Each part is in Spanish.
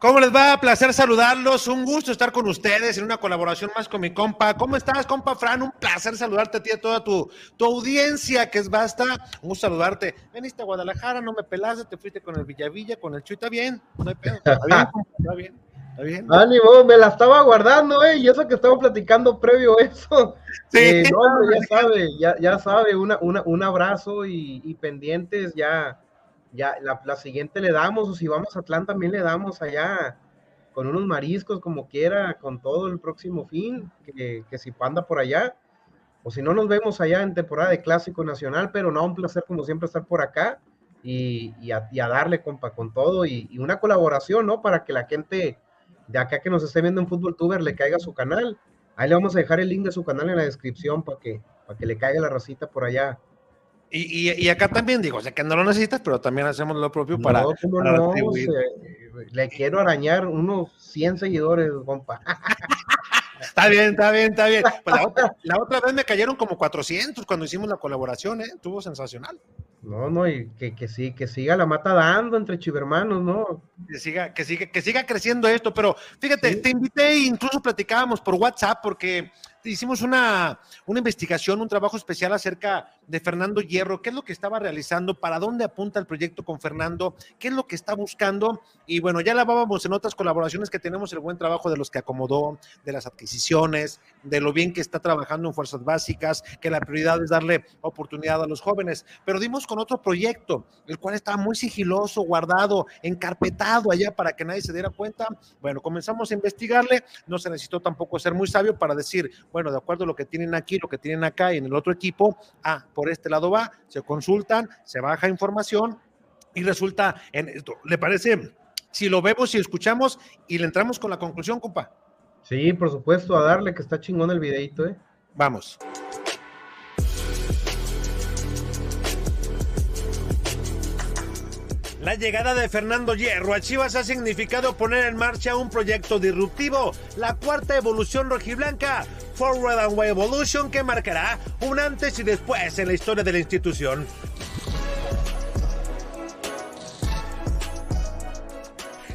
¿Cómo les va? Placer saludarlos. Un gusto estar con ustedes en una colaboración más con mi compa. ¿Cómo estás, compa Fran? Un placer saludarte a ti y a toda tu, tu audiencia, que es basta. Un gusto saludarte. Veniste a Guadalajara, no me pelaste, te fuiste con el Villavilla, con el Chuy. Está bien, no hay pedo. Está bien, está bien. Está bien. Ánimo, me la estaba guardando, eh, y eso que estaba platicando previo a eso. Sí. Eh, no, ya sabe, ya, ya sabe, una, una, un abrazo y, y pendientes ya ya la, la, siguiente le damos, o si vamos a Atlanta también le damos allá con unos mariscos como quiera, con todo el próximo fin, que, que si anda por allá, o si no nos vemos allá en temporada de Clásico Nacional, pero no, un placer como siempre estar por acá y, y, a, y a, darle, compa, con todo y, y, una colaboración, ¿no? Para que la gente de acá que nos esté viendo en Fútbol Tuber le caiga su canal. Ahí le vamos a dejar el link de su canal en la descripción para que, para que le caiga la racita por allá y, y, y, acá también digo, o sea que no lo necesitas, pero también hacemos lo propio para, no, para no, le quiero arañar unos 100 seguidores, compa. está bien, está bien, está bien. Pues la, otra, la, otra, vez me cayeron como 400 cuando hicimos la colaboración, ¿eh? Estuvo sensacional. No, no, y que, que, sí, que siga la mata dando entre chivermanos, ¿no? Que siga, que siga, que siga creciendo esto, pero fíjate, sí. te invité e incluso platicábamos por WhatsApp porque hicimos una, una investigación, un trabajo especial acerca de Fernando Hierro, qué es lo que estaba realizando, para dónde apunta el proyecto con Fernando, qué es lo que está buscando. Y bueno, ya hablábamos en otras colaboraciones que tenemos el buen trabajo de los que acomodó, de las adquisiciones, de lo bien que está trabajando en fuerzas básicas, que la prioridad es darle oportunidad a los jóvenes. Pero dimos con otro proyecto, el cual estaba muy sigiloso, guardado, encarpetado allá para que nadie se diera cuenta. Bueno, comenzamos a investigarle, no se necesitó tampoco ser muy sabio para decir, bueno, de acuerdo a lo que tienen aquí, lo que tienen acá y en el otro equipo, ah, por este lado va, se consultan, se baja información y resulta en esto. ¿Le parece? Si lo vemos y escuchamos y le entramos con la conclusión, compa. Sí, por supuesto, a darle que está chingón el videito, ¿eh? Vamos. La llegada de Fernando Hierro a Chivas ha significado poner en marcha un proyecto disruptivo, la cuarta evolución rojiblanca, Forward and Way Evolution, que marcará un antes y después en la historia de la institución.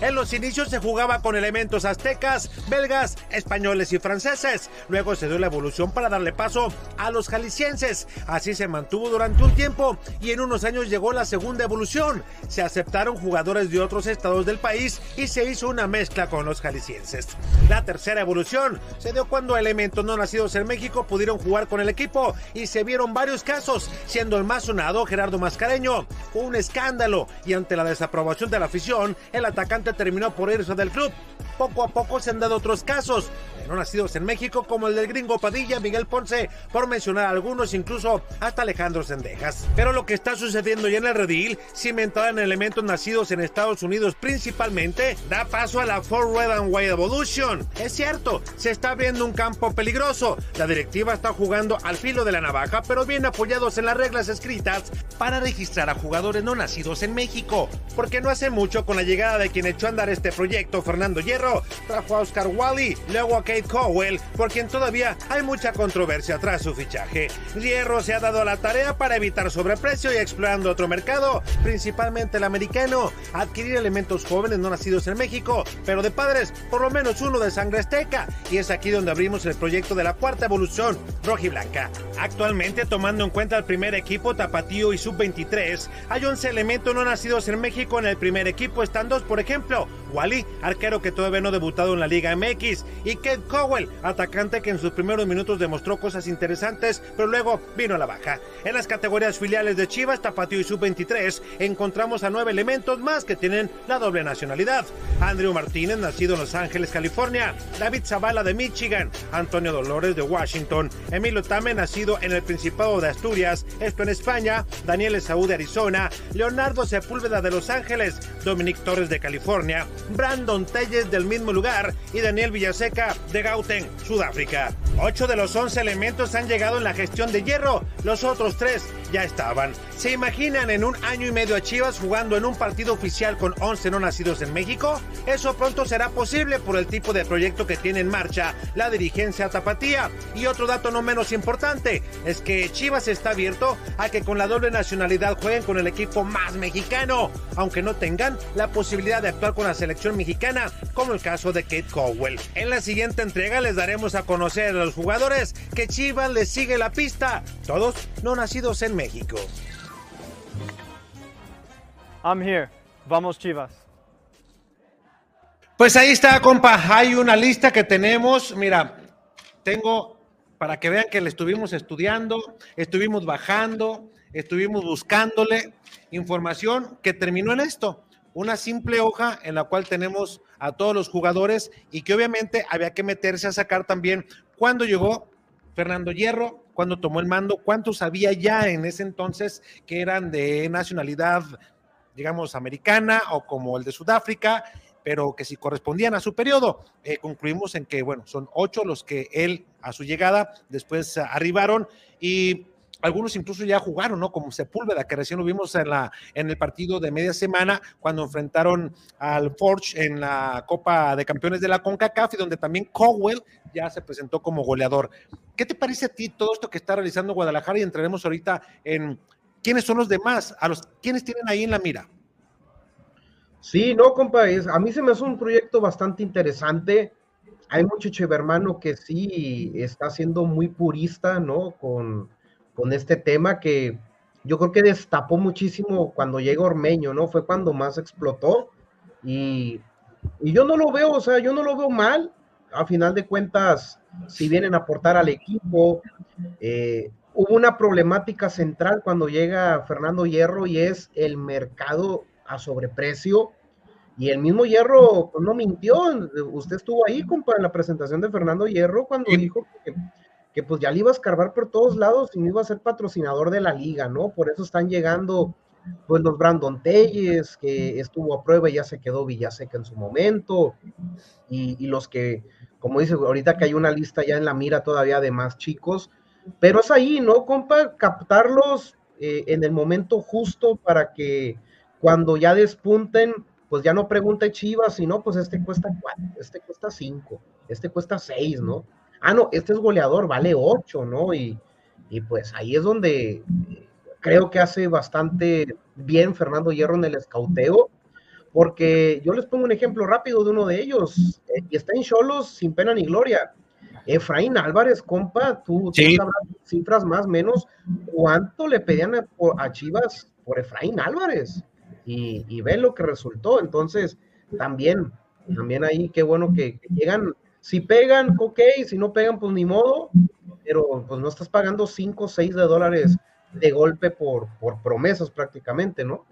En los inicios se jugaba con elementos aztecas, belgas, españoles y franceses. Luego se dio la evolución para darle paso a los jaliscienses. Así se mantuvo durante un tiempo y en unos años llegó la segunda evolución. Se aceptaron jugadores de otros estados del país y se hizo una mezcla con los jaliscienses. La tercera evolución se dio cuando elementos no nacidos en México pudieron jugar con el equipo y se vieron varios casos, siendo el más sonado Gerardo Mascareño. Fue un escándalo y ante la desaprobación de la afición, el atacante terminó por irse del club. Poco a poco se han dado otros casos, no nacidos en México, como el del gringo Padilla, Miguel Ponce, por mencionar algunos, incluso hasta Alejandro Sendejas. Pero lo que está sucediendo ya en el redil, cimentada en elementos nacidos en Estados Unidos principalmente, da paso a la Forward and Way Evolution. Es cierto, se está abriendo un campo peligroso. La directiva está jugando al filo de la navaja, pero bien apoyados en las reglas escritas para registrar a jugadores no nacidos en México. Porque no hace mucho, con la llegada de quien echó a andar este proyecto, Fernando Hierro, trajo a Oscar Wally, luego a Kate Cowell, por quien todavía hay mucha controversia tras su fichaje. Hierro se ha dado la tarea para evitar sobreprecio y explorando otro mercado, principalmente el americano, adquirir elementos jóvenes no nacidos en México, pero de padres por lo menos uno de sangre azteca, y es aquí donde abrimos el proyecto de la cuarta evolución rojiblanca. Actualmente, tomando en cuenta el primer equipo Tapatío y Sub-23, hay 11 elementos no nacidos en México en el primer equipo, están dos, por ejemplo, Wally, arquero que todavía no ha debutado en la Liga MX, y Kate Cowell, atacante que en sus primeros minutos demostró cosas interesantes, pero luego vino a la baja. En las categorías filiales de Chivas, Tapatío y Sub-23, encontramos a nueve elementos más que tienen la doble nacionalidad. Andrew Martínez, nacido en Los Ángeles, California. David Zavala de Michigan. Antonio Dolores de Washington. Emilio Tame, nacido en el Principado de Asturias, esto en España. Daniel Esaú de Arizona. Leonardo Sepúlveda de Los Ángeles. Dominic Torres de California. Brandon Telles del mismo lugar. Y Daniel Villaseca de Gauteng, Sudáfrica. Ocho de los once elementos han llegado en la gestión de hierro, los otros tres ya estaban. ¿Se imaginan en un año y medio a Chivas jugando en un partido oficial con 11 no nacidos en México? Eso pronto será posible por el tipo de proyecto que tiene en marcha la dirigencia tapatía. Y otro dato no menos importante es que Chivas está abierto a que con la doble nacionalidad jueguen con el equipo más mexicano, aunque no tengan la posibilidad de actuar con la selección mexicana, como el caso de Kate Cowell. En la siguiente entrega les daremos a conocer a los jugadores que Chivas les sigue la pista, todos no nacidos en México. I'm here. Vamos Chivas. Pues ahí está, compa. Hay una lista que tenemos. Mira, tengo para que vean que le estuvimos estudiando, estuvimos bajando, estuvimos buscándole información que terminó en esto. Una simple hoja en la cual tenemos a todos los jugadores y que obviamente había que meterse a sacar también cuándo llegó Fernando Hierro, cuándo tomó el mando, cuántos había ya en ese entonces que eran de nacionalidad, digamos, americana o como el de Sudáfrica, pero que si correspondían a su periodo. Eh, concluimos en que, bueno, son ocho los que él a su llegada después arribaron y algunos incluso ya jugaron, ¿no? Como Sepúlveda, que recién lo vimos en, la, en el partido de media semana cuando enfrentaron al Forge en la Copa de Campeones de la CONCACAF y donde también Cowell ya se presentó como goleador. ¿Qué te parece a ti todo esto que está realizando Guadalajara? Y entraremos ahorita en quiénes son los demás, a los quiénes tienen ahí en la mira. Sí, no, compa, a mí se me hace un proyecto bastante interesante. Hay mucho hermano que sí está siendo muy purista, ¿no? Con, con este tema que yo creo que destapó muchísimo cuando llega Ormeño, ¿no? Fue cuando más explotó y, yo no lo veo, o sea, yo no lo veo mal. A final de cuentas, si vienen a aportar al equipo, eh, hubo una problemática central cuando llega Fernando Hierro y es el mercado a sobreprecio. Y el mismo Hierro pues, no mintió. Usted estuvo ahí, compa, en la presentación de Fernando Hierro cuando dijo que que pues ya le iba a escarbar por todos lados y no iba a ser patrocinador de la liga, ¿no? Por eso están llegando pues los Brandon Telles, que estuvo a prueba y ya se quedó Villaseca en su momento, y, los que, como dice, ahorita que hay una lista ya en la mira todavía de más chicos, pero es ahí, ¿no, compa? Captarlos eh, en el momento justo para que cuando ya despunten, pues ya no pregunte Chivas, sino pues este cuesta cuatro, este cuesta cinco, este cuesta seis, ¿no? Ah, no, este es goleador, vale 8, ¿no? Y, pues ahí es donde creo que hace bastante bien Fernando Hierro en el escauteo, porque yo les pongo un ejemplo rápido de uno de ellos, eh, y está en Cholos sin pena ni gloria. Efraín Álvarez, compa, tú, sabrás cifras más menos, ¿cuánto le pedían a, Chivas por Efraín Álvarez? Y, y ve lo que resultó. Entonces, también, también ahí, qué bueno que llegan si pegan, ok, si no pegan, pues ni modo, pero pues no estás pagando 5 o 6 de dólares de golpe por, por promesas prácticamente, ¿no?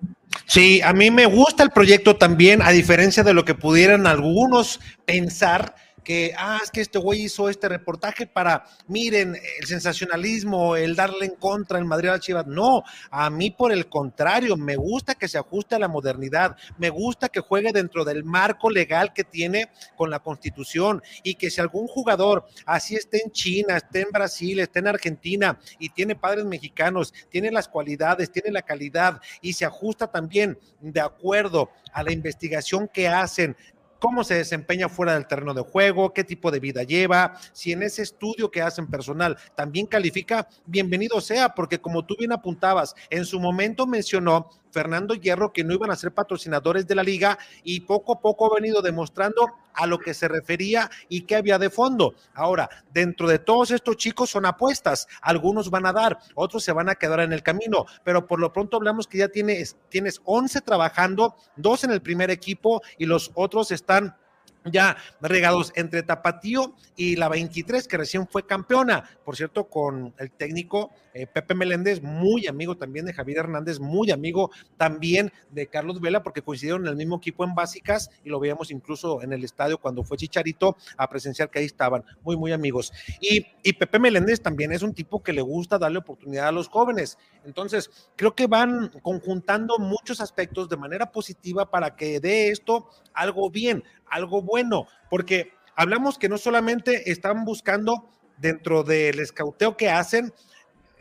Sí, a mí me gusta el proyecto también, a diferencia de lo que pudieran algunos pensar que, ah, es que este güey hizo este reportaje para, miren, el sensacionalismo, el darle en contra en Madrid a Chivas. No, a mí por el contrario, me gusta que se ajuste a la modernidad, me gusta que juegue dentro del marco legal que tiene con la constitución y que si algún jugador, así esté en China, esté en Brasil, esté en Argentina y tiene padres mexicanos, tiene las cualidades, tiene la calidad y se ajusta también de acuerdo a la investigación que hacen cómo se desempeña fuera del terreno de juego, qué tipo de vida lleva, si en ese estudio que hacen personal también califica, bienvenido sea, porque como tú bien apuntabas, en su momento mencionó Fernando Hierro que no iban a ser patrocinadores de la liga y poco a poco ha venido demostrando a lo que se refería y qué había de fondo. Ahora, dentro de todos estos chicos son apuestas, algunos van a dar, otros se van a quedar en el camino, pero por lo pronto hablamos que ya tienes, tienes 11 trabajando, dos en el primer equipo y los otros están ya regados entre Tapatío y la 23, que recién fue campeona, por cierto, con el técnico eh, Pepe Meléndez, muy amigo también de Javier Hernández, muy amigo también de Carlos Vela, porque coincidieron en el mismo equipo en básicas y lo veíamos incluso en el estadio cuando fue Chicharito a presenciar que ahí estaban, muy, muy amigos. Y, y Pepe Meléndez también es un tipo que le gusta darle oportunidad a los jóvenes. Entonces, creo que van conjuntando muchos aspectos de manera positiva para que dé esto algo bien, algo bueno, porque hablamos que no solamente están buscando dentro del escauteo que hacen,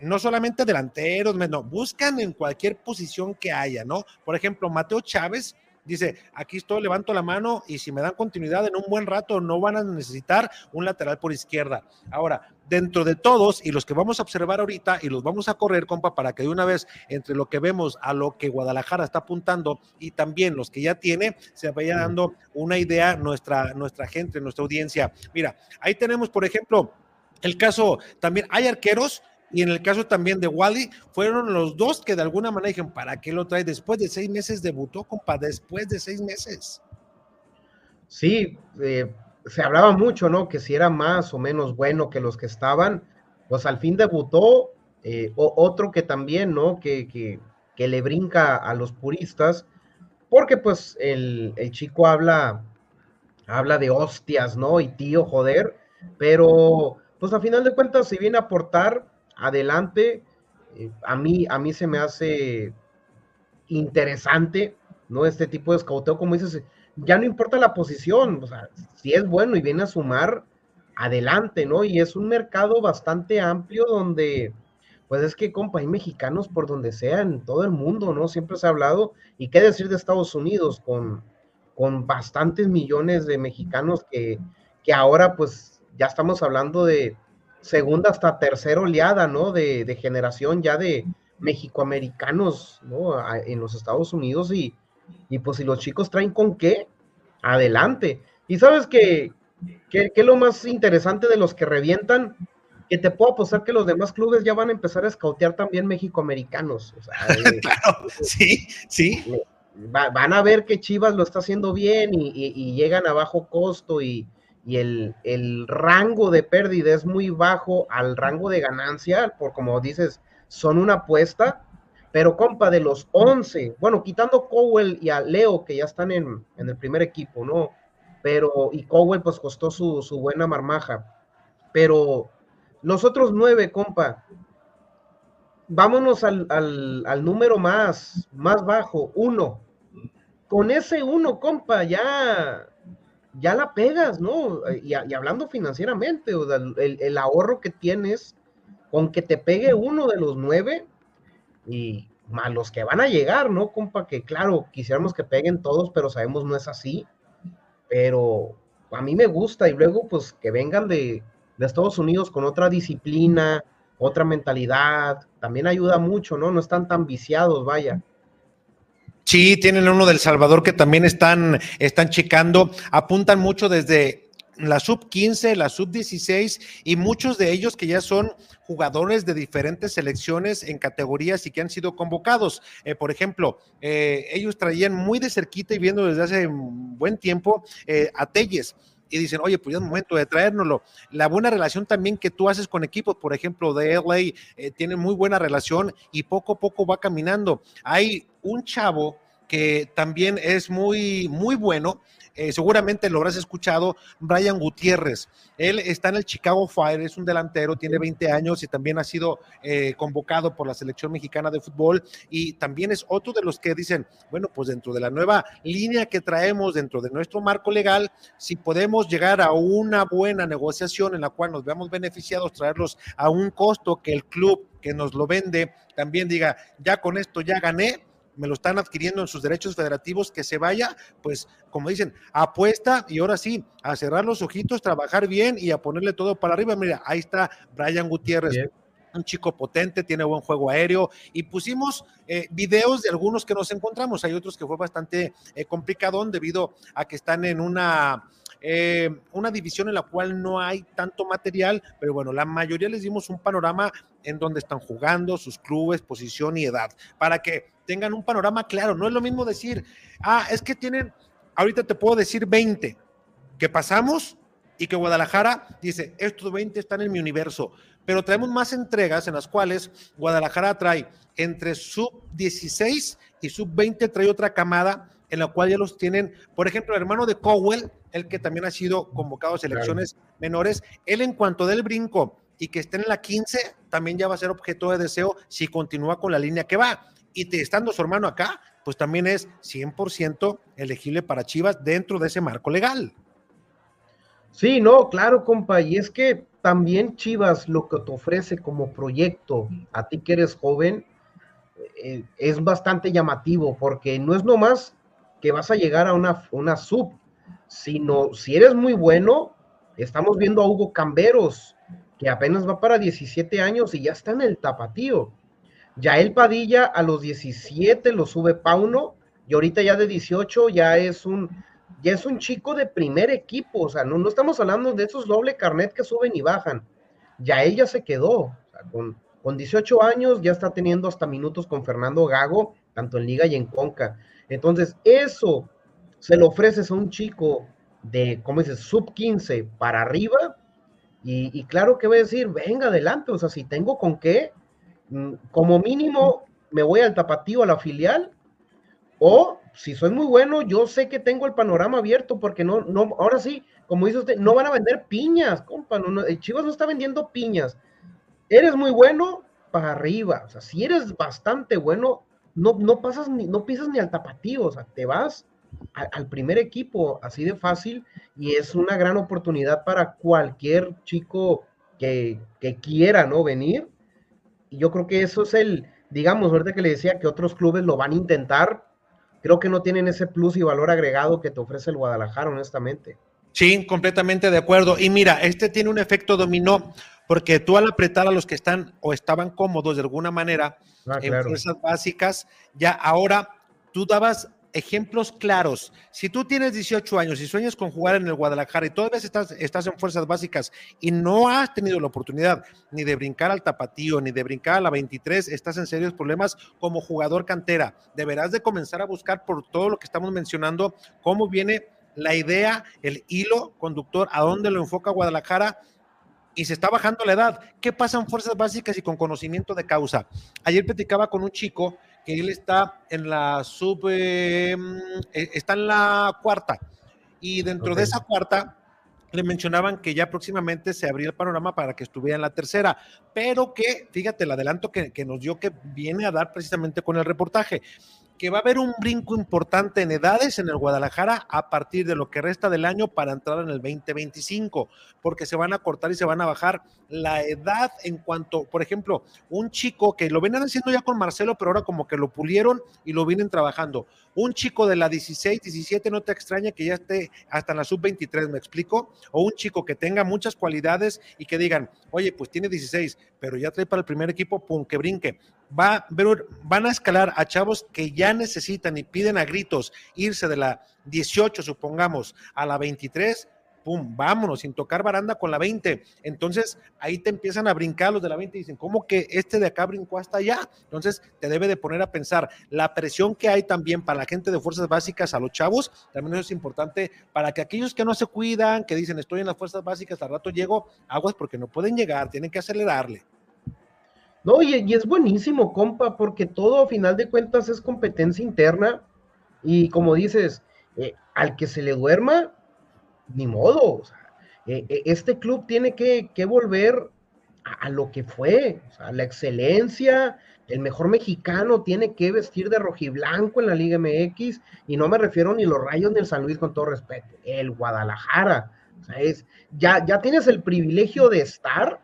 no solamente delanteros, no, buscan en cualquier posición que haya, ¿no? Por ejemplo, Mateo Chávez dice, aquí estoy, levanto la mano y si me dan continuidad en un buen rato no van a necesitar un lateral por izquierda. Ahora, dentro de todos y los que vamos a observar ahorita y los vamos a correr, compa, para que de una vez entre lo que vemos a lo que Guadalajara está apuntando y también los que ya tiene, se vaya dando una idea nuestra, nuestra gente, nuestra audiencia. Mira, ahí tenemos, por ejemplo, el caso también, hay arqueros y en el caso también de Wally, fueron los dos que de alguna manera dijeron, ¿para qué lo trae? Después de seis meses debutó, compa, después de seis meses. Sí, eh, se hablaba mucho, ¿no? Que si era más o menos bueno que los que estaban, pues al fin debutó eh, otro que también, ¿no? Que, que, que, le brinca a los puristas, porque pues el, el chico habla, habla de hostias, ¿no? Y tío, joder, pero pues a final de cuentas, si viene a aportar, adelante. Eh, a, mí, a mí se me hace interesante, ¿no? Este tipo de escauteo, como dices, ya no importa la posición, o sea, si es bueno y viene a sumar, adelante, ¿no? Y es un mercado bastante amplio donde, pues es que, compa, hay mexicanos por donde sea, en todo el mundo, ¿no? Siempre se ha hablado, y qué decir de Estados Unidos, con, con bastantes millones de mexicanos que, que ahora, pues, ya estamos hablando de segunda hasta tercera oleada, ¿no? De, generación ya de mexicoamericanos, ¿no? en los Estados Unidos y, y, pues si los chicos traen con qué, adelante. Y sabes que, que, lo más interesante de los que revientan, que te puedo apostar que los demás clubes ya van a empezar a escautear también mexicoamericanos. O sea, eh, claro, sí, sí. van a ver que Chivas lo está haciendo bien y llegan a bajo costo y, y el, rango de pérdida es muy bajo al rango de ganancia, por como dices, son una apuesta, pero compa, de los 11, bueno, quitando Cowell y a Leo, que ya están en, el primer equipo, ¿no? Pero, y Cowell pues costó su, buena marmaja, pero los otros nueve, compa, vámonos al, al, número más, más bajo, uno. Con ese uno, compa, ya ya la pegas, ¿no? Y, hablando financieramente, o el, ahorro que tienes con que te pegue uno de los nueve y más los que van a llegar, ¿no, compa? Que claro, quisiéramos que peguen todos, pero sabemos no es así. Pero a mí me gusta y luego pues que vengan de, de Estados Unidos con otra disciplina, otra mentalidad, también ayuda mucho, ¿no? No están tan viciados, vaya. Sí, tienen uno del Salvador que también están, están checando, apuntan mucho desde la sub 15, la sub 16 y muchos de ellos que ya son jugadores de diferentes selecciones en categorías y que han sido convocados. Eh, por ejemplo, eh, ellos traían muy de cerquita y viendo desde hace buen tiempo eh, a Telles y dicen, oye, pues ya es momento de traérnoslo. La buena relación también que tú haces con equipos, por ejemplo, de LA, tiene muy buena relación y poco a poco va caminando. Hay un chavo que también es muy, muy bueno. Eh, seguramente lo habrás escuchado, Brian Gutiérrez. Él está en el Chicago Fire, es un delantero, tiene 20 años y también ha sido eh, convocado por la selección mexicana de fútbol y también es otro de los que dicen, bueno, pues dentro de la nueva línea que traemos, dentro de nuestro marco legal, si podemos llegar a una buena negociación en la cual nos veamos beneficiados, traerlos a un costo que el club que nos lo vende también diga, ya con esto ya gané, me lo están adquiriendo en sus derechos federativos, que se vaya, pues como dicen, apuesta y ahora sí, a cerrar los ojitos, trabajar bien y a ponerle todo para arriba. Mira, ahí está Brian Gutiérrez. Un chico potente, tiene buen juego aéreo y pusimos eh, videos de algunos que nos encontramos. Hay otros que fue bastante eh, complicado debido a que están en una eh, una división en la cual no hay tanto material, pero bueno, la mayoría les dimos un panorama en donde están jugando, sus clubes, posición y edad, para que tengan un panorama claro. No es lo mismo decir, ah, es que tienen, ahorita te puedo decir 20, que pasamos y que Guadalajara dice, estos 20 están en mi universo, pero traemos más entregas en las cuales Guadalajara trae entre sub 16 y sub 20 trae otra camada en la cual ya los tienen, por ejemplo, el hermano de Cowell, el que también ha sido convocado a selecciones menores, él en cuanto del brinco y que esté en la 15, también ya va a ser objeto de deseo si continúa con la línea que va. Y te, estando su hermano acá, pues también es 100% elegible para Chivas dentro de ese marco legal. Sí, no, claro, compa, y es que también Chivas lo que te ofrece como proyecto, a ti que eres joven, eh, es bastante llamativo, porque no es nomás que vas a llegar a una, una sub, sino si eres muy bueno, estamos viendo a Hugo Camberos, que apenas va para 17 años y ya está en el tapatío. Ya el Padilla a los 17 lo sube Pauno y ahorita ya de 18 ya es un ya es un chico de primer equipo, o sea, no, no estamos hablando de esos doble carnet que suben y bajan. Ya él ya se quedó, con, con 18 años ya está teniendo hasta minutos con Fernando Gago, tanto en Liga y en Conca. Entonces, eso se lo ofreces a un chico de, ¿cómo dices?, sub 15 para arriba, y, y, claro que voy a decir, venga adelante, o sea, si tengo con qué, mm, como mínimo me voy al tapatío, a la filial, o si soy muy bueno, yo sé que tengo el panorama abierto, porque no, no, ahora sí, como dice usted, no van a vender piñas, compa, no, el Chivas no está vendiendo piñas. Eres muy bueno, para arriba, o sea, si eres bastante bueno, no, no pasas ni, no pisas ni al tapatío, o sea, te vas al primer equipo, así de fácil, y es una gran oportunidad para cualquier chico que, que quiera, ¿no? Venir. Y yo creo que eso es el, digamos, ahorita que le decía que otros clubes lo van a intentar, creo que no tienen ese plus y valor agregado que te ofrece el Guadalajara, honestamente. Sí, completamente de acuerdo. Y mira, este tiene un efecto dominó, porque tú al apretar a los que están o estaban cómodos de alguna manera ah, en fuerzas básicas, ya ahora tú dabas ejemplos claros. Si tú tienes 18 años y sueñas con jugar en el Guadalajara y todavía estás, estás en fuerzas básicas y no has tenido la oportunidad ni de brincar al tapatío, ni de brincar a la 23, estás en serios problemas como jugador cantera. Deberás de comenzar a buscar por todo lo que estamos mencionando, cómo viene la idea, el hilo conductor, a dónde lo enfoca Guadalajara y se está bajando la edad. ¿Qué pasa en fuerzas básicas y con conocimiento de causa? Ayer platicaba con un chico que él está en la sub, eh, eh, está en la cuarta, y dentro de esa cuarta le mencionaban que ya próximamente se abría el panorama para que estuviera en la tercera, pero que, fíjate, el adelanto que, que nos dio que viene a dar precisamente con el reportaje que va a haber un brinco importante en edades en el Guadalajara a partir de lo que resta del año para entrar en el 2025, porque se van a cortar y se van a bajar la edad en cuanto, por ejemplo, un chico que lo venían haciendo ya con Marcelo, pero ahora como que lo pulieron y lo vienen trabajando. Un chico de la 16, 17, no te extraña que ya esté hasta en la sub-23, ¿me explico? O un chico que tenga muchas cualidades y que digan, oye, pues tiene 16, pero ya trae para el primer equipo, pum, que brinque va, van a escalar a chavos que ya necesitan y piden a gritos irse de la 18, supongamos, a la 23, pum, vámonos, sin tocar baranda con la 20. Entonces ahí te empiezan a brincar los de la 20 y dicen, ¿cómo que este de acá brincó hasta allá? Entonces te debe de poner a pensar la presión que hay también para la gente de fuerzas básicas, a los chavos, también eso es importante para que aquellos que no se cuidan, que dicen, estoy en las fuerzas básicas, al rato llego, aguas porque no pueden llegar, tienen que acelerarle. No, y, es buenísimo, compa, porque todo a final de cuentas es competencia interna y como dices, eh, al que se le duerma, ni modo. O sea, eh, eh, este club tiene que, volver a, lo que fue, o sea, la excelencia, el mejor mexicano tiene que vestir de rojiblanco en la Liga MX y no me refiero ni los Rayos ni el San Luis con todo respeto, el Guadalajara. Es, ya, ya tienes el privilegio de estar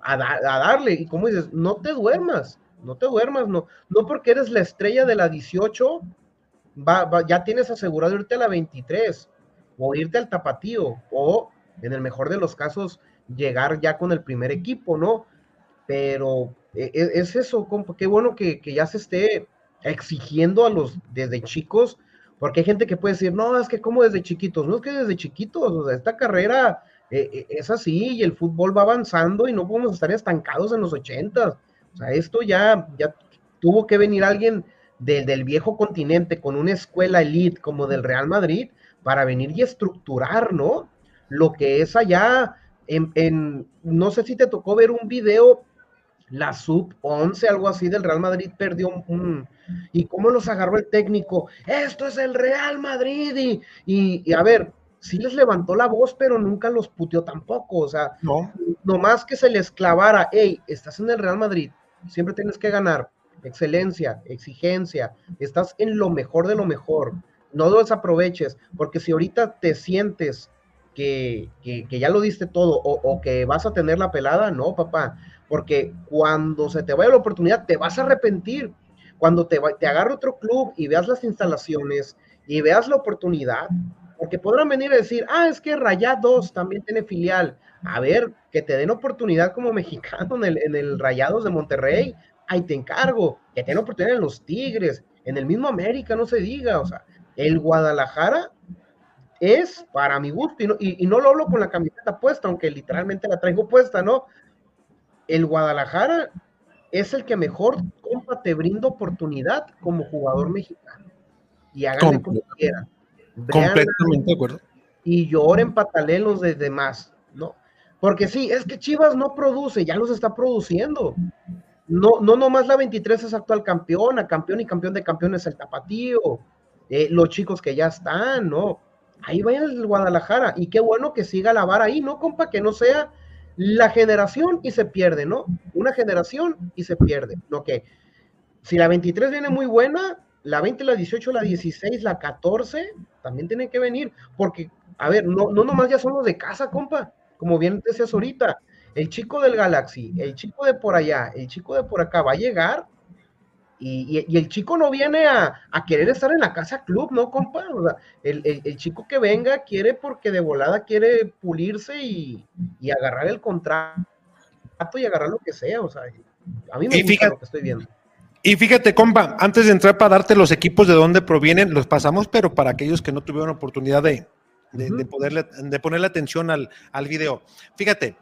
a, darle. Y como dices, no te duermas, no te duermas, no, no porque eres la estrella de la 18, va, ya tienes asegurado irte a la 23 o irte al tapatío o en el mejor de los casos llegar ya con el primer equipo, ¿no? Pero e, e, es, eso, compa, qué bueno que, ya se esté exigiendo a los desde chicos, porque hay gente que puede decir, no, es que como desde chiquitos, no es que desde chiquitos, o sea, esta carrera eh, es así y el fútbol va avanzando y no podemos estar estancados en los ochentas. O sea, esto ya, ya tuvo que venir alguien del viejo continente con una escuela elite como del Real Madrid para venir y estructurar, ¿no? Lo que es allá en, no sé si te tocó ver un video, la sub 11, algo así del Real Madrid perdió un, y cómo los agarró el técnico, esto es el Real Madrid y, y a ver, sí les levantó la voz, pero nunca los puteó tampoco. O sea, no. nomás que se les clavara, hey, estás en el Real Madrid, siempre tienes que ganar. Excelencia, exigencia, estás en lo mejor de lo mejor. No lo desaproveches, porque si ahorita te sientes que, ya lo diste todo o, que vas a tener la pelada, no, papá, porque cuando se te vaya la oportunidad te vas a arrepentir. Cuando te, te agarre otro club y veas las instalaciones y veas la oportunidad, porque podrán venir a decir, ah, es que Rayados también tiene filial. A ver, que te den oportunidad como mexicano en el, en el Rayados de Monterrey, ahí te encargo. Que te den oportunidad en los Tigres, en el mismo América, no se diga. O sea, el Guadalajara es para mi gusto, y no, lo hablo con la camiseta puesta, aunque literalmente la traigo puesta, ¿no? El Guadalajara es el que mejor, compa, te brinda oportunidad como jugador mexicano. Y háganle como quieran. Completamente de acuerdo. Y lloren patalelos de demás, ¿no? Porque sí, es que Chivas no produce, ya los está produciendo. No, no nomás la 23 es actual campeona, campeón y campeón de campeones el tapatío. Eh, los chicos que ya están, ¿no? ahí vaya el Guadalajara. Y qué bueno que siga la vara ahí, ¿no, compa? Que no sea la generación y se pierde, ¿no? Una generación y se pierde. ¿no? Que si la 23 viene muy buena, la 20, la 18, la 16, la 14 también tienen que venir. Porque, a ver, no, no nomás ya son los de casa, compa. Como bien decías ahorita, el chico del Galaxy, el chico de por allá, el chico de por acá va a llegar y, el chico no viene a, querer estar en la casa club, ¿no, compa? el, chico que venga quiere porque de volada quiere pulirse y, agarrar el contrato y agarrar lo que sea, o sea, a mí me gusta lo que estoy viendo. Y fíjate, compa, antes de entrar para darte los equipos de dónde provienen, los pasamos, pero para aquellos que no tuvieron oportunidad de, de, poderle, de ponerle atención al, al video. Fíjate,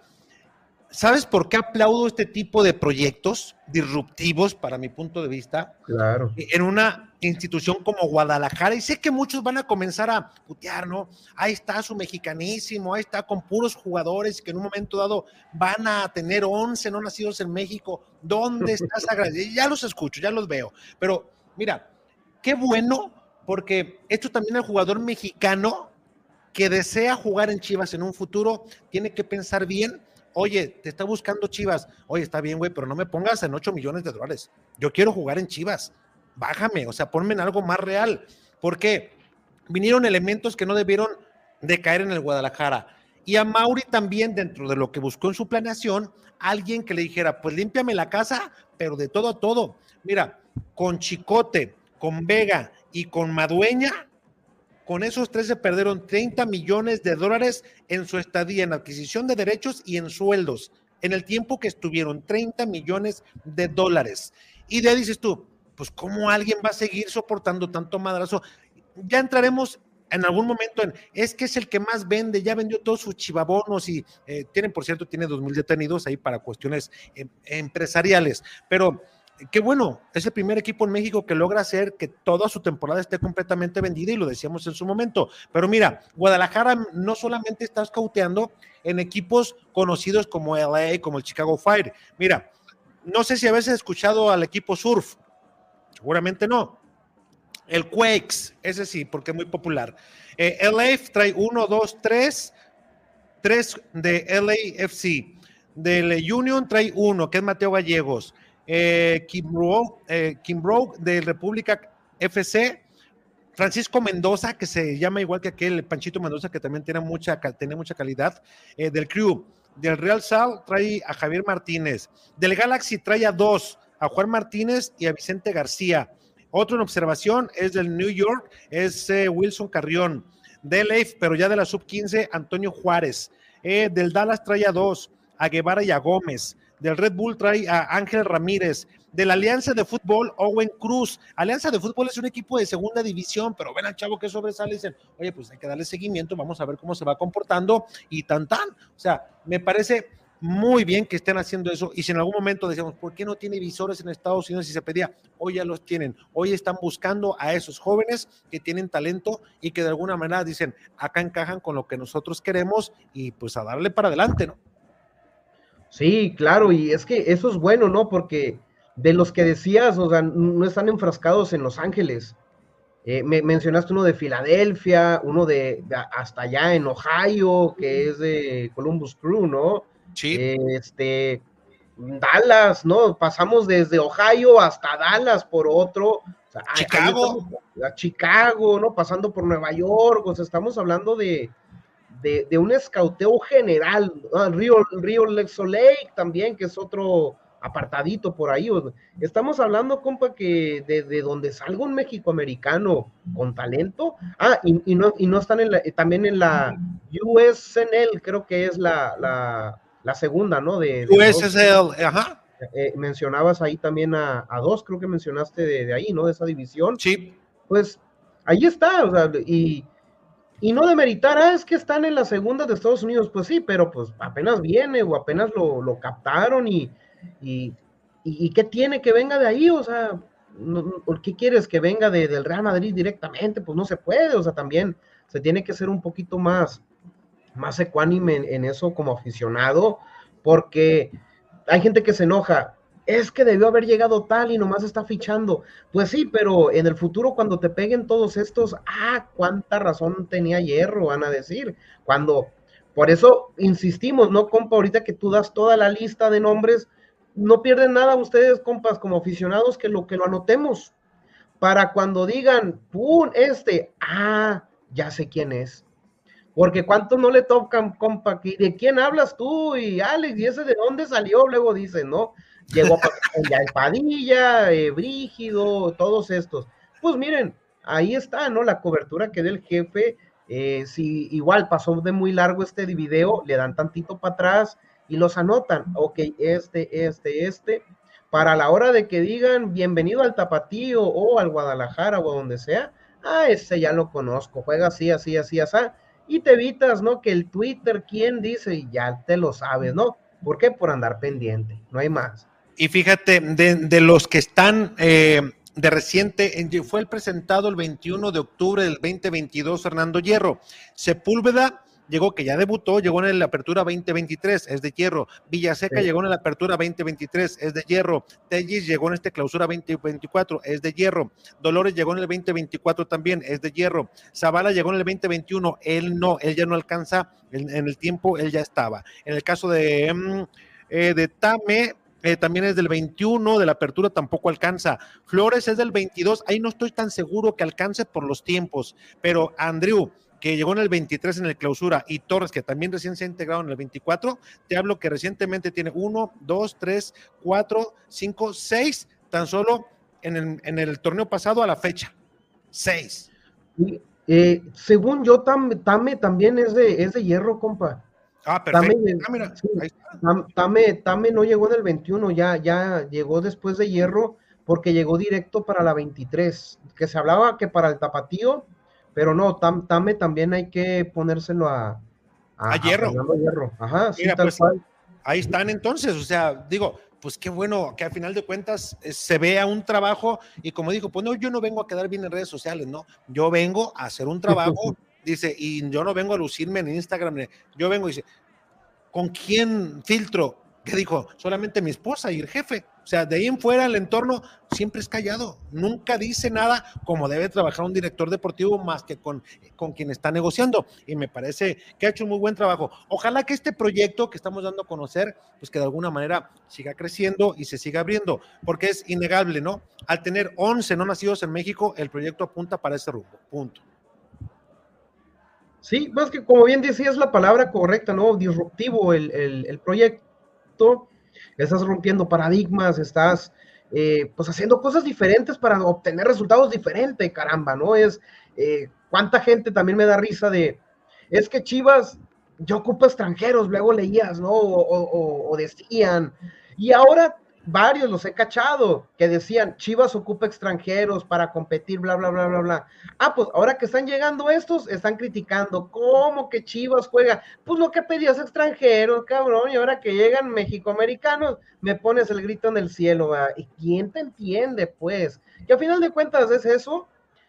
¿Sabes por qué aplaudo este tipo de proyectos disruptivos, para mi punto de vista? Claro. En una institución como Guadalajara, y sé que muchos van a comenzar a putear, ¿no? Ahí está su mexicanísimo, ahí está con puros jugadores que en un momento dado van a tener 11 no nacidos en México. ¿Dónde estás? ya los escucho, ya los veo. Pero mira, qué bueno, porque esto también el jugador mexicano que desea jugar en Chivas en un futuro tiene que pensar bien Oye, te está buscando Chivas. Oye, está bien, güey, pero no me pongas en 8 millones de dólares. Yo quiero jugar en Chivas. Bájame, o sea, ponme en algo más real. ¿Por qué? Vinieron elementos que no debieron de caer en el Guadalajara. Y a Mauri también, dentro de lo que buscó en su planeación, alguien que le dijera, pues límpiame la casa, pero de todo a todo. Mira, con Chicote, con Vega y con Madueña, con esos tres se perdieron 30 millones de dólares en su estadía en adquisición de derechos y en sueldos. En el tiempo que estuvieron, 30 millones de dólares. Y de ahí dices tú, pues ¿cómo alguien va a seguir soportando tanto madrazo? Ya entraremos en algún momento en, es que es el que más vende, ya vendió todos sus chivabonos y eh, tienen, por cierto, tiene dos mil detenidos ahí para cuestiones em, empresariales. Pero qué bueno, es el primer equipo en México que logra hacer que toda su temporada esté completamente vendida y lo decíamos en su momento. Pero mira, Guadalajara no solamente está cauteando en equipos conocidos como LA, como el Chicago Fire. Mira, no sé si veces escuchado al equipo Surf, seguramente no. El Quakes, ese sí, porque es muy popular. Eh, LA trae uno, dos, tres, tres de LAFC. Del Union trae uno, que es Mateo Gallegos eh, eh de República FC, Francisco Mendoza, que se llama igual que aquel Panchito Mendoza, que también tiene mucha, tiene mucha calidad, eh, del Crew, del Real Sal trae a Javier Martínez, del Galaxy trae a dos, a Juan Martínez y a Vicente García. Otro en observación es del New York, es eh, Wilson Carrión, del EIF, pero ya de la sub-15, Antonio Juárez. del Dallas trae a dos, a Guevara y a Gómez del Red Bull trae a Ángel Ramírez, de la Alianza de Fútbol, Owen Cruz. Alianza de Fútbol es un equipo de segunda división, pero ven al chavo que sobresale y dicen, oye, pues hay que darle seguimiento, vamos a ver cómo se va comportando y tan tan. O sea, me parece muy bien que estén haciendo eso. Y si en algún momento decíamos, ¿por qué no tiene visores en Estados Unidos? Y se pedía, hoy ya los tienen. Hoy están buscando a esos jóvenes que tienen talento y que de alguna manera dicen, acá encajan con lo que nosotros queremos y pues a darle para adelante, ¿no? Sí, claro, y es que eso es bueno, ¿no? Porque de los que decías, o sea, no están enfrascados en Los Ángeles. Eh, me mencionaste uno de Filadelfia, uno de, hasta allá en Ohio, que es de Columbus Crew, ¿no? Sí. este, Dallas, ¿no? Pasamos desde Ohio hasta Dallas por otro. Chicago. a Chicago, ¿no? Pasando por Nueva York, o sea, estamos hablando de, de, de un escauteo general. Ah, Río, Río Soleil también, que es otro apartadito por ahí. Estamos hablando, compa, que de, donde salga un México-americano con talento. Ah, y, no, y no están en la, también en la USNL, creo que es la, la, segunda, ¿no? De, USNL, ajá. Eh, mencionabas ahí también a, dos, creo que mencionaste de, de, ahí, ¿no? De esa división. Sí. Pues ahí está, o sea, y, y no demeritar, ah, es que están en la segunda de Estados Unidos, pues sí, pero pues apenas viene o apenas lo, lo captaron y, y, y, qué tiene que venga de ahí, o sea, ¿qué quieres que venga de, del Real Madrid directamente? Pues no se puede, o sea, también se tiene que ser un poquito más, más ecuánime en, eso como aficionado, porque hay gente que se enoja, es que debió haber llegado tal y nomás está fichando. Pues sí, pero en el futuro cuando te peguen todos estos, ah, cuánta razón tenía Hierro, van a decir. Cuando, por eso insistimos, ¿no, compa? Ahorita que tú das toda la lista de nombres, no pierden nada ustedes, compas, como aficionados, que lo que lo anotemos. Para cuando digan, ¡pum! Este, ah, ya sé quién es. Porque cuántos no le tocan, compa, ¿de quién hablas tú? Y Alex, ¿y ese de dónde salió? Luego dicen, ¿no? Llegó ya el Padilla, eh, Brígido, todos estos. Pues miren, ahí está, ¿no? La cobertura que dé el jefe. Eh, si igual pasó de muy largo este video, le dan tantito para atrás y los anotan. Ok, este, este, este. Para la hora de que digan bienvenido al Tapatío o al Guadalajara o a donde sea, ah, ese ya lo conozco, juega así, así, así, así. Y te evitas, ¿no? Que el Twitter, ¿quién dice? Y ya te lo sabes, ¿no? ¿Por qué? Por andar pendiente, no hay más. Y fíjate, de, los que están eh, de reciente, fue el presentado el 21 de octubre del 2022, Fernando Hierro. Sepúlveda llegó, que ya debutó, llegó en la apertura 2023, es de hierro. Villaseca llegó en la apertura 2023, es de hierro. Tellis llegó en este clausura 2024, es de hierro. Dolores llegó en el 2024 también, es de hierro. Zavala llegó en el 2021, él no, él ya no alcanza, en, el tiempo él ya estaba. En el caso de, mm, eh, de Tame, eh, también es del 21, de la apertura tampoco alcanza. Flores es del 22, ahí no estoy tan seguro que alcance por los tiempos, pero Andrew, que llegó en el 23 en el clausura, y Torres, que también recién se ha integrado en el 24, te hablo que recientemente tiene uno, dos, tres, cuatro, cinco, seis, tan solo en el, en el torneo pasado a la fecha. Seis. Eh, según yo, Tame, también es de, es de hierro, compa. Ah, perfecto. Tame, ah, Tame, no llegó en el 21, ya, ya llegó después de hierro porque llegó directo para la 23, que se hablaba que para el tapatío pero no, Tame también hay que ponérselo a, a, hierro. Ajá, sí, tal pues, cual. Ahí están entonces, o sea, digo, pues qué bueno que al final de cuentas eh, se vea un trabajo y como dijo, pues no, yo no vengo a quedar bien en redes sociales, no, yo vengo a hacer un trabajo, dice, y yo no vengo a lucirme en Instagram, yo vengo y dice, ¿con quién filtro? ¿Qué dijo? Solamente mi esposa y el jefe. O sea, de ahí en fuera el entorno siempre es callado, nunca dice nada como debe trabajar un director deportivo más que con, con quien está negociando. Y me parece que ha hecho un muy buen trabajo. Ojalá que este proyecto que estamos dando a conocer, pues que de alguna manera siga creciendo y se siga abriendo, porque es innegable, ¿no? Al tener 11 no nacidos en México, el proyecto apunta para ese rumbo. Punto. Sí, más que como bien decías la palabra correcta, ¿no? Disruptivo el, el proyecto estás rompiendo paradigmas, estás eh, pues haciendo cosas diferentes para obtener resultados diferentes, caramba, ¿no? Es eh, cuánta gente también me da risa de, es que Chivas, yo ocupo extranjeros, luego leías, ¿no? o decían, y ahora varios los he cachado que decían Chivas ocupa extranjeros para competir, bla, bla, bla, bla, bla. Ah, pues ahora que están llegando estos, están criticando cómo que Chivas juega. Pues lo que pedías extranjeros, cabrón, y ahora que llegan mexicoamericanos, me pones el grito en el cielo, ¿verdad? ¿Y quién te entiende, pues? Que a final de cuentas es eso.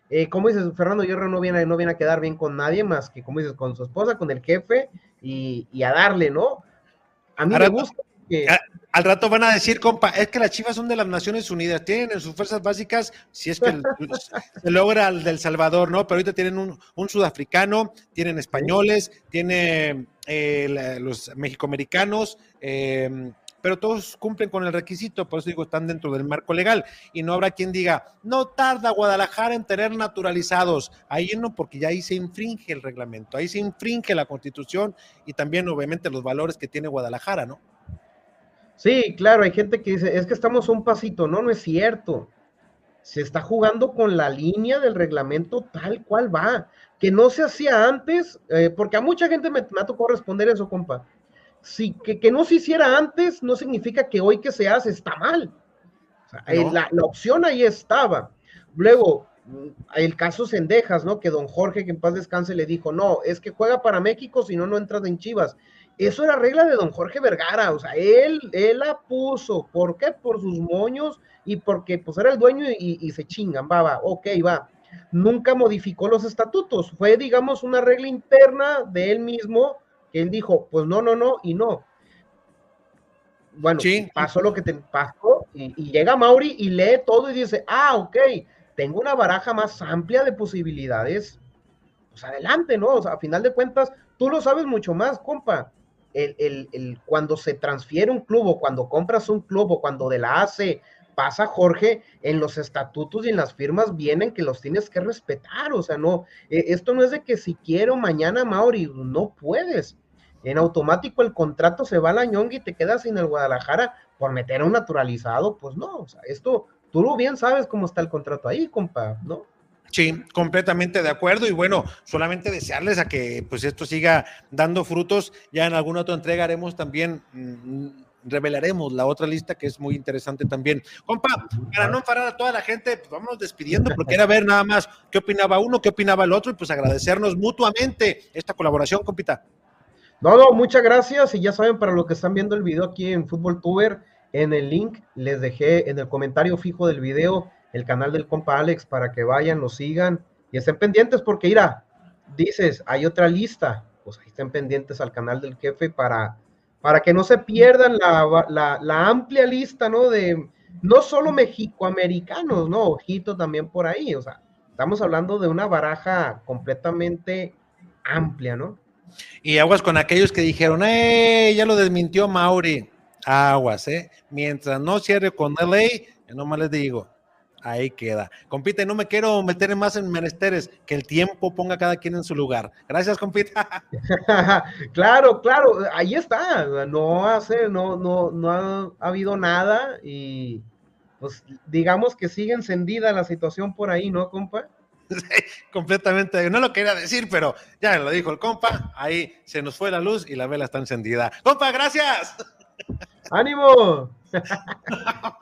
Eh, como dices, Fernando Hierro no viene, no viene a quedar bien con nadie más que, como dices, con su esposa, con el jefe y, y a darle, ¿no? A mí me gusta al rato van a decir, compa, es que las Chivas son de las Naciones Unidas, tienen en sus fuerzas básicas, si es que se logra el del Salvador, ¿no? Pero ahorita tienen un, sudafricano, tienen españoles, tienen eh, los mexicoamericanos, em, pero todos cumplen con el requisito, por eso digo, están dentro del marco legal y no habrá quien diga, no tarda Guadalajara en tener naturalizados. Ahí no, porque ya ahí se infringe el reglamento, ahí se infringe la constitución y también obviamente los valores que tiene Guadalajara, ¿no? Sí, claro, hay gente que dice, es que estamos un pasito, no, no es cierto. Se está jugando con la línea del reglamento tal cual va, que no se hacía antes, eh, porque a mucha gente me, me ha tocado responder eso, compa si, que, no se hiciera antes no significa que hoy que se hace está mal. Eh, la, opción ahí estaba. Luego, mm, el caso Sendejas, ¿no? Que don Jorge, que en paz descanse, le dijo, no, es que juega para México, si no, no entras en Chivas. Eso era regla de don Jorge Vergara, o sea, él, él la puso. ¿Por qué? Por sus moños y porque pues era el dueño y, y se chingan, va, va, ok, va. Nunca modificó los estatutos, fue, digamos, una regla interna de él mismo él dijo, pues no, no, no y no. Bueno, pasó lo que te pasó y, llega Mauri y lee todo y dice, ah, ok, tengo una baraja más amplia de posibilidades. Pues adelante, ¿no? O sea, a final de cuentas, tú lo sabes mucho más, compa. El, el, el, cuando se transfiere un club o cuando compras un club o cuando de la AC pasa Jorge, en los estatutos y en las firmas vienen que los tienes que respetar, o sea, no, e, esto no es de que si quiero mañana Mauri, no puedes, en automático el contrato se va a la ñonga y te quedas sin el Guadalajara por meter a un naturalizado, pues no, o sea, esto tú bien sabes cómo está el contrato ahí, compa, ¿no? Sí, completamente de acuerdo y bueno, solamente desearles a que pues esto siga dando frutos. Ya en alguna otra entrega haremos también, mm, revelaremos la otra lista que es muy interesante también. Compa, para no enfadar a toda la gente, pues vámonos despidiendo porque era ver nada más qué opinaba uno, qué opinaba el otro y pues agradecernos mutuamente esta colaboración, compita. No, no, muchas gracias. Y ya saben, para los que están viendo el video aquí en Fútbol Tuber, en el link les dejé en el comentario fijo del video el canal del compa Alex para que vayan, lo sigan y estén pendientes porque, mira, dices, hay otra lista, pues ahí estén pendientes al canal del jefe para, para que no se pierdan la, la amplia lista, ¿no? De no solo mexicoamericanos, ¿no? Ojito también por ahí, o sea, estamos hablando de una baraja completamente amplia, ¿no? Y aguas con aquellos que dijeron, ¡eh! Ya lo desmintió Mauri. Aguas, ¿eh? Mientras no cierre con LA, yo nomás les digo, ahí queda. Compite, no me quiero meter más en menesteres, que el tiempo ponga a cada quien en su lugar. Gracias, compite. claro, claro, ahí está. No hace, no, no, no ha habido nada y pues digamos que sigue encendida la situación por ahí, ¿no, compa? completamente, no lo quería decir, pero ya lo dijo el compa, ahí se nos fue la luz y la vela está encendida. Compa, gracias. ¡Ánimo!